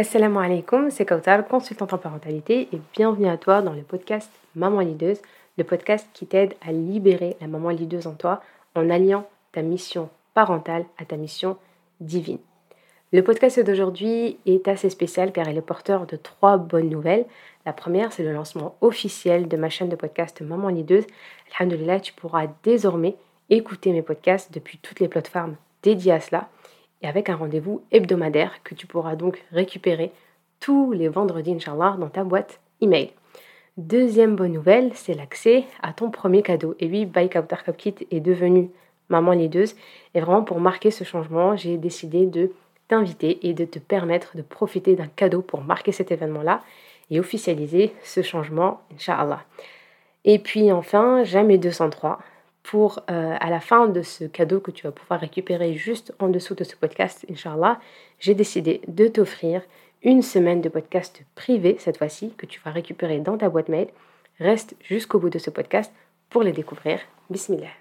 Assalamu alaikum, c'est Kautar, consultante en parentalité et bienvenue à toi dans le podcast Maman Lideuse, le podcast qui t'aide à libérer la maman lideuse en toi en alliant ta mission parentale à ta mission divine. Le podcast d'aujourd'hui est assez spécial car il est porteur de trois bonnes nouvelles. La première, c'est le lancement officiel de ma chaîne de podcast Maman Lideuse. Alhamdulillah, tu pourras désormais écouter mes podcasts depuis toutes les plateformes dédiées à cela et avec un rendez-vous hebdomadaire que tu pourras donc récupérer tous les vendredis, Inch'Allah, dans ta boîte email. Deuxième bonne nouvelle, c'est l'accès à ton premier cadeau. Et oui, Outer Cup Kit est devenu maman lideuse. Et vraiment, pour marquer ce changement, j'ai décidé de t'inviter et de te permettre de profiter d'un cadeau pour marquer cet événement-là et officialiser ce changement, Inch'Allah. Et puis enfin, jamais 203, pour euh, à la fin de ce cadeau que tu vas pouvoir récupérer juste en dessous de ce podcast, Inch'Allah, j'ai décidé de t'offrir une semaine de podcast privé cette fois-ci que tu vas récupérer dans ta boîte mail. Reste jusqu'au bout de ce podcast pour les découvrir. Bismillah.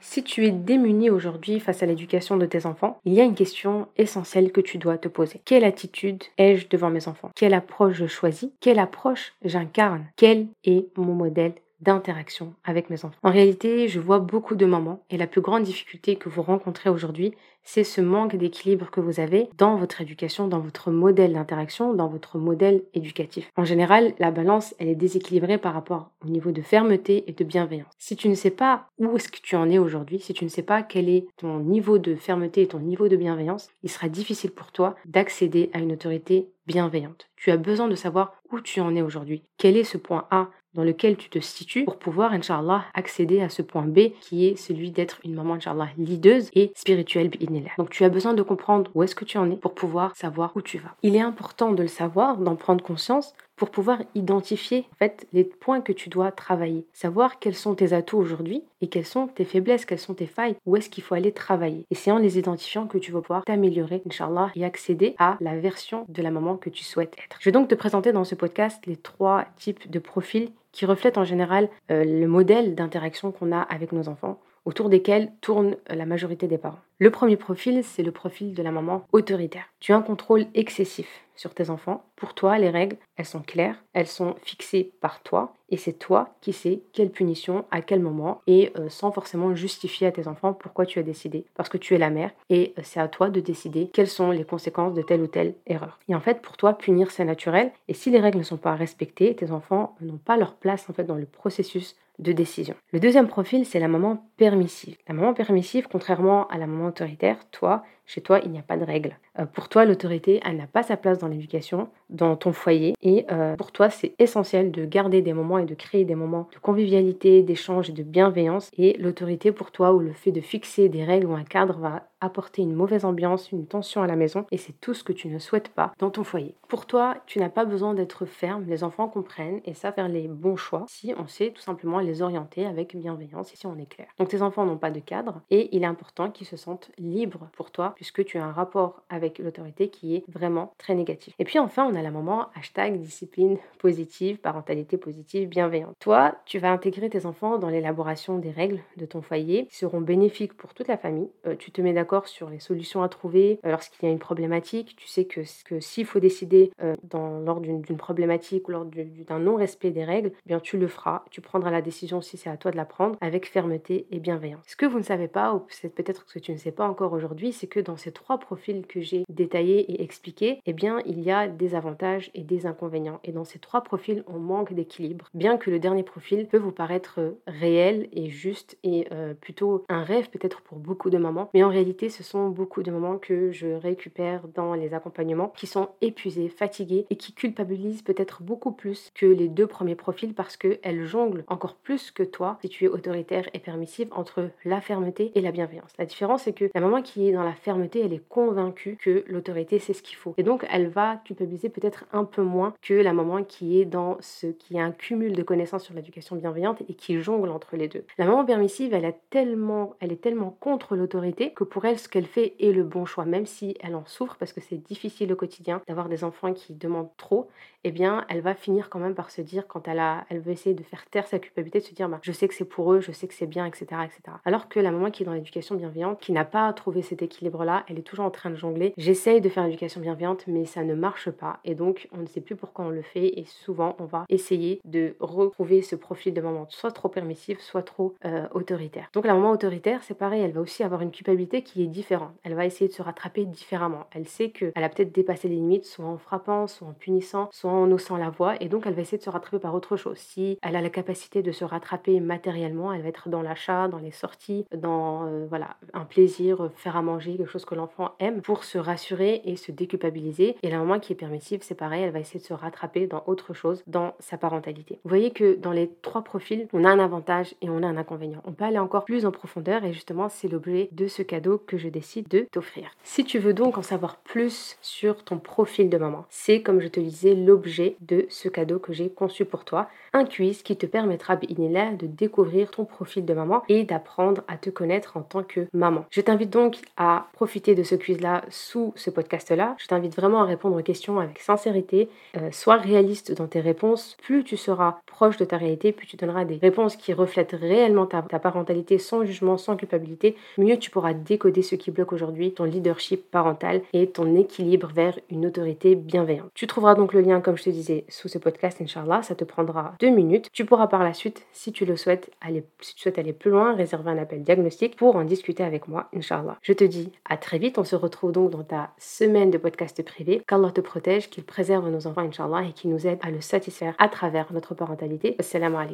Si tu es démuni aujourd'hui face à l'éducation de tes enfants, il y a une question essentielle que tu dois te poser. Quelle attitude ai-je devant mes enfants? Quelle approche je choisis? Quelle approche j'incarne? Quel est mon modèle d'interaction avec mes enfants. En réalité, je vois beaucoup de mamans et la plus grande difficulté que vous rencontrez aujourd'hui, c'est ce manque d'équilibre que vous avez dans votre éducation, dans votre modèle d'interaction, dans votre modèle éducatif. En général, la balance, elle est déséquilibrée par rapport au niveau de fermeté et de bienveillance. Si tu ne sais pas où est-ce que tu en es aujourd'hui, si tu ne sais pas quel est ton niveau de fermeté et ton niveau de bienveillance, il sera difficile pour toi d'accéder à une autorité bienveillante. Tu as besoin de savoir où tu en es aujourd'hui. Quel est ce point A dans lequel tu te situes pour pouvoir, Inch'Allah, accéder à ce point B qui est celui d'être une maman, Inch'Allah, lideuse et spirituelle, Donc tu as besoin de comprendre où est-ce que tu en es pour pouvoir savoir où tu vas. Il est important de le savoir, d'en prendre conscience pour pouvoir identifier en les points que tu dois travailler, savoir quels sont tes atouts aujourd'hui et quelles sont tes faiblesses, quelles sont tes failles, où est-ce qu'il faut aller travailler. Et c'est en les identifiant que tu vas pouvoir t'améliorer, Inch'Allah, et accéder à la version de la maman que tu souhaites être. Je vais donc te présenter dans ce podcast les trois types de profils qui reflètent en général euh, le modèle d'interaction qu'on a avec nos enfants, autour desquels tourne la majorité des parents. Le premier profil, c'est le profil de la maman autoritaire. Tu as un contrôle excessif sur tes enfants. Pour toi, les règles, elles sont claires, elles sont fixées par toi, et c'est toi qui sais quelle punition, à quel moment, et euh, sans forcément justifier à tes enfants pourquoi tu as décidé, parce que tu es la mère, et euh, c'est à toi de décider quelles sont les conséquences de telle ou telle erreur. Et en fait, pour toi, punir, c'est naturel, et si les règles ne sont pas respectées, tes enfants n'ont pas leur place en fait dans le processus de décision. Le deuxième profil, c'est la maman permissive. La maman permissive, contrairement à la maman autoritaire, toi, chez toi, il n'y a pas de règles. Euh, pour toi, l'autorité, elle n'a pas sa place dans l'éducation, dans ton foyer. Et euh, pour toi, c'est essentiel de garder des moments et de créer des moments de convivialité, d'échange et de bienveillance. Et l'autorité, pour toi, ou le fait de fixer des règles ou un cadre va apporter une mauvaise ambiance, une tension à la maison. Et c'est tout ce que tu ne souhaites pas dans ton foyer. Pour toi, tu n'as pas besoin d'être ferme. Les enfants comprennent et savent faire les bons choix si on sait tout simplement les orienter avec bienveillance et si on est clair. Donc tes enfants n'ont pas de cadre et il est important qu'ils se sentent libres pour toi puisque tu as un rapport avec l'autorité qui est vraiment très négatif. Et puis enfin, on a la moment hashtag discipline positive, parentalité positive, bienveillante. Toi, tu vas intégrer tes enfants dans l'élaboration des règles de ton foyer qui seront bénéfiques pour toute la famille. Euh, tu te mets d'accord sur les solutions à trouver euh, lorsqu'il y a une problématique. Tu sais que, que s'il faut décider euh, dans, lors d'une problématique ou lors d'un non-respect des règles, eh bien tu le feras. Tu prendras la décision si c'est à toi de la prendre avec fermeté et bienveillance. Ce que vous ne savez pas, ou peut-être que tu ne sais pas encore aujourd'hui, c'est que dans ces trois profils que j'ai détaillés et expliqués, eh bien, il y a des avantages et des inconvénients. Et dans ces trois profils, on manque d'équilibre. Bien que le dernier profil peut vous paraître réel et juste et euh, plutôt un rêve peut-être pour beaucoup de mamans, mais en réalité, ce sont beaucoup de mamans que je récupère dans les accompagnements qui sont épuisées, fatiguées et qui culpabilisent peut-être beaucoup plus que les deux premiers profils parce qu'elles jonglent encore plus que toi si tu es autoritaire et permissive entre la fermeté et la bienveillance. La différence, c'est que la maman qui est dans la fermeté elle est convaincue que l'autorité, c'est ce qu'il faut. Et donc, elle va culpabiliser peut-être un peu moins que la maman qui est dans ce qui a un cumul de connaissances sur l'éducation bienveillante et qui jongle entre les deux. La maman permissive, elle, a tellement, elle est tellement contre l'autorité que pour elle, ce qu'elle fait est le bon choix, même si elle en souffre parce que c'est difficile au quotidien d'avoir des enfants qui demandent trop. Eh bien, elle va finir quand même par se dire, quand elle, a, elle veut essayer de faire taire sa culpabilité, de se dire, bah, je sais que c'est pour eux, je sais que c'est bien, etc., etc. Alors que la maman qui est dans l'éducation bienveillante, qui n'a pas trouvé cet équilibre elle est toujours en train de jongler. J'essaye de faire l'éducation bienveillante, mais ça ne marche pas. Et donc, on ne sait plus pourquoi on le fait. Et souvent, on va essayer de retrouver ce profil de maman, soit trop permissif, soit trop euh, autoritaire. Donc, la maman autoritaire, c'est pareil, elle va aussi avoir une culpabilité qui est différente. Elle va essayer de se rattraper différemment. Elle sait qu'elle a peut-être dépassé les limites, soit en frappant, soit en punissant, soit en haussant la voix. Et donc, elle va essayer de se rattraper par autre chose. Si elle a la capacité de se rattraper matériellement, elle va être dans l'achat, dans les sorties, dans euh, voilà, un plaisir, faire à manger, quelque chose que l'enfant aime, pour se rassurer et se déculpabiliser. Et la maman qui est permissive, c'est pareil, elle va essayer de se rattraper dans autre chose, dans sa parentalité. Vous voyez que dans les trois profils, on a un avantage et on a un inconvénient. On peut aller encore plus en profondeur et justement, c'est l'objet de ce cadeau que je décide de t'offrir. Si tu veux donc en savoir plus sur ton profil de maman, c'est comme je te disais l'objet de ce cadeau que j'ai conçu pour toi, un quiz qui te permettra de découvrir ton profil de maman et d'apprendre à te connaître en tant que maman. Je t'invite donc à profiter de ce quiz-là sous ce podcast-là. Je t'invite vraiment à répondre aux questions avec sincérité. Euh, sois réaliste dans tes réponses. Plus tu seras proche de ta réalité, plus tu donneras des réponses qui reflètent réellement ta, ta parentalité sans jugement, sans culpabilité, mieux tu pourras décoder ce qui bloque aujourd'hui ton leadership parental et ton équilibre vers une autorité bienveillante. Tu trouveras donc le lien, comme je te disais, sous ce podcast, Inch'Allah. Ça te prendra deux minutes. Tu pourras par la suite, si tu le souhaites, aller, si tu souhaites aller plus loin, réserver un appel diagnostic pour en discuter avec moi, Inch'Allah. Je te dis à très vite. On se retrouve donc dans ta semaine de podcast privé. Qu'Allah te protège, qu'il préserve nos enfants, Inch'Allah, et qu'il nous aide à le satisfaire à travers notre parentalité. Assalamu alaikum.